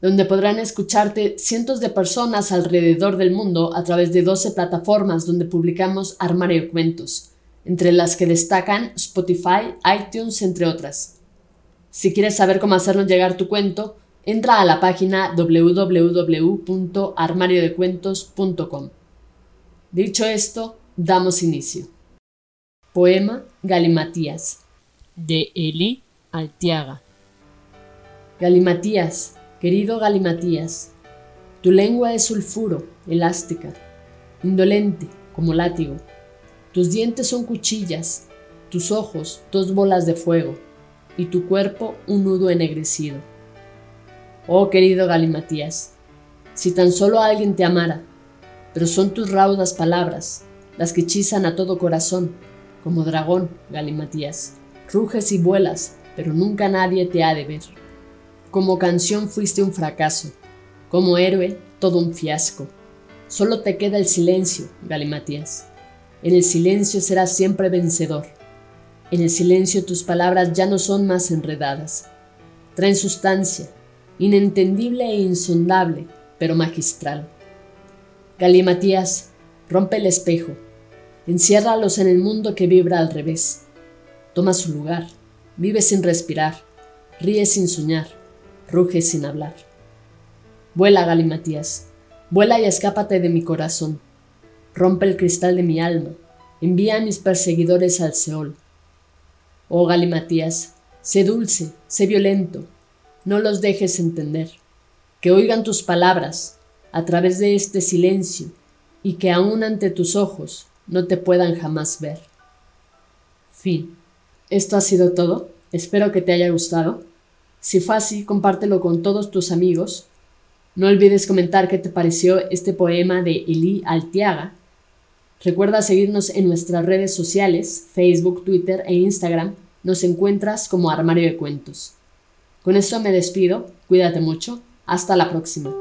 donde podrán escucharte cientos de personas alrededor del mundo a través de 12 plataformas donde publicamos Armario de Cuentos, entre las que destacan Spotify, iTunes, entre otras. Si quieres saber cómo hacernos llegar tu cuento, entra a la página www.armariodecuentos.com. Dicho esto, damos inicio. Poema Galimatías de Eli Altiaga. Galimatías, Querido Galimatías, tu lengua es sulfuro, elástica, indolente como látigo. Tus dientes son cuchillas, tus ojos dos bolas de fuego, y tu cuerpo un nudo ennegrecido. Oh querido Galimatías, si tan solo alguien te amara, pero son tus raudas palabras las que hechizan a todo corazón, como dragón, Galimatías. Ruges y vuelas, pero nunca nadie te ha de ver. Como canción fuiste un fracaso, como héroe todo un fiasco. Solo te queda el silencio, Galimatías. En el silencio serás siempre vencedor. En el silencio tus palabras ya no son más enredadas. Traen sustancia, inentendible e insondable, pero magistral. Galimatías, rompe el espejo, enciérralos en el mundo que vibra al revés. Toma su lugar, vive sin respirar, ríe sin soñar ruge sin hablar. Vuela, Galimatías, vuela y escápate de mi corazón. Rompe el cristal de mi alma, envía a mis perseguidores al Seol. Oh Galimatías, sé dulce, sé violento, no los dejes entender, que oigan tus palabras a través de este silencio y que aún ante tus ojos no te puedan jamás ver. Fin. Esto ha sido todo. Espero que te haya gustado. Si fue así, compártelo con todos tus amigos. No olvides comentar qué te pareció este poema de Eli Altiaga. Recuerda seguirnos en nuestras redes sociales, Facebook, Twitter e Instagram. Nos encuentras como Armario de Cuentos. Con esto me despido, cuídate mucho, hasta la próxima.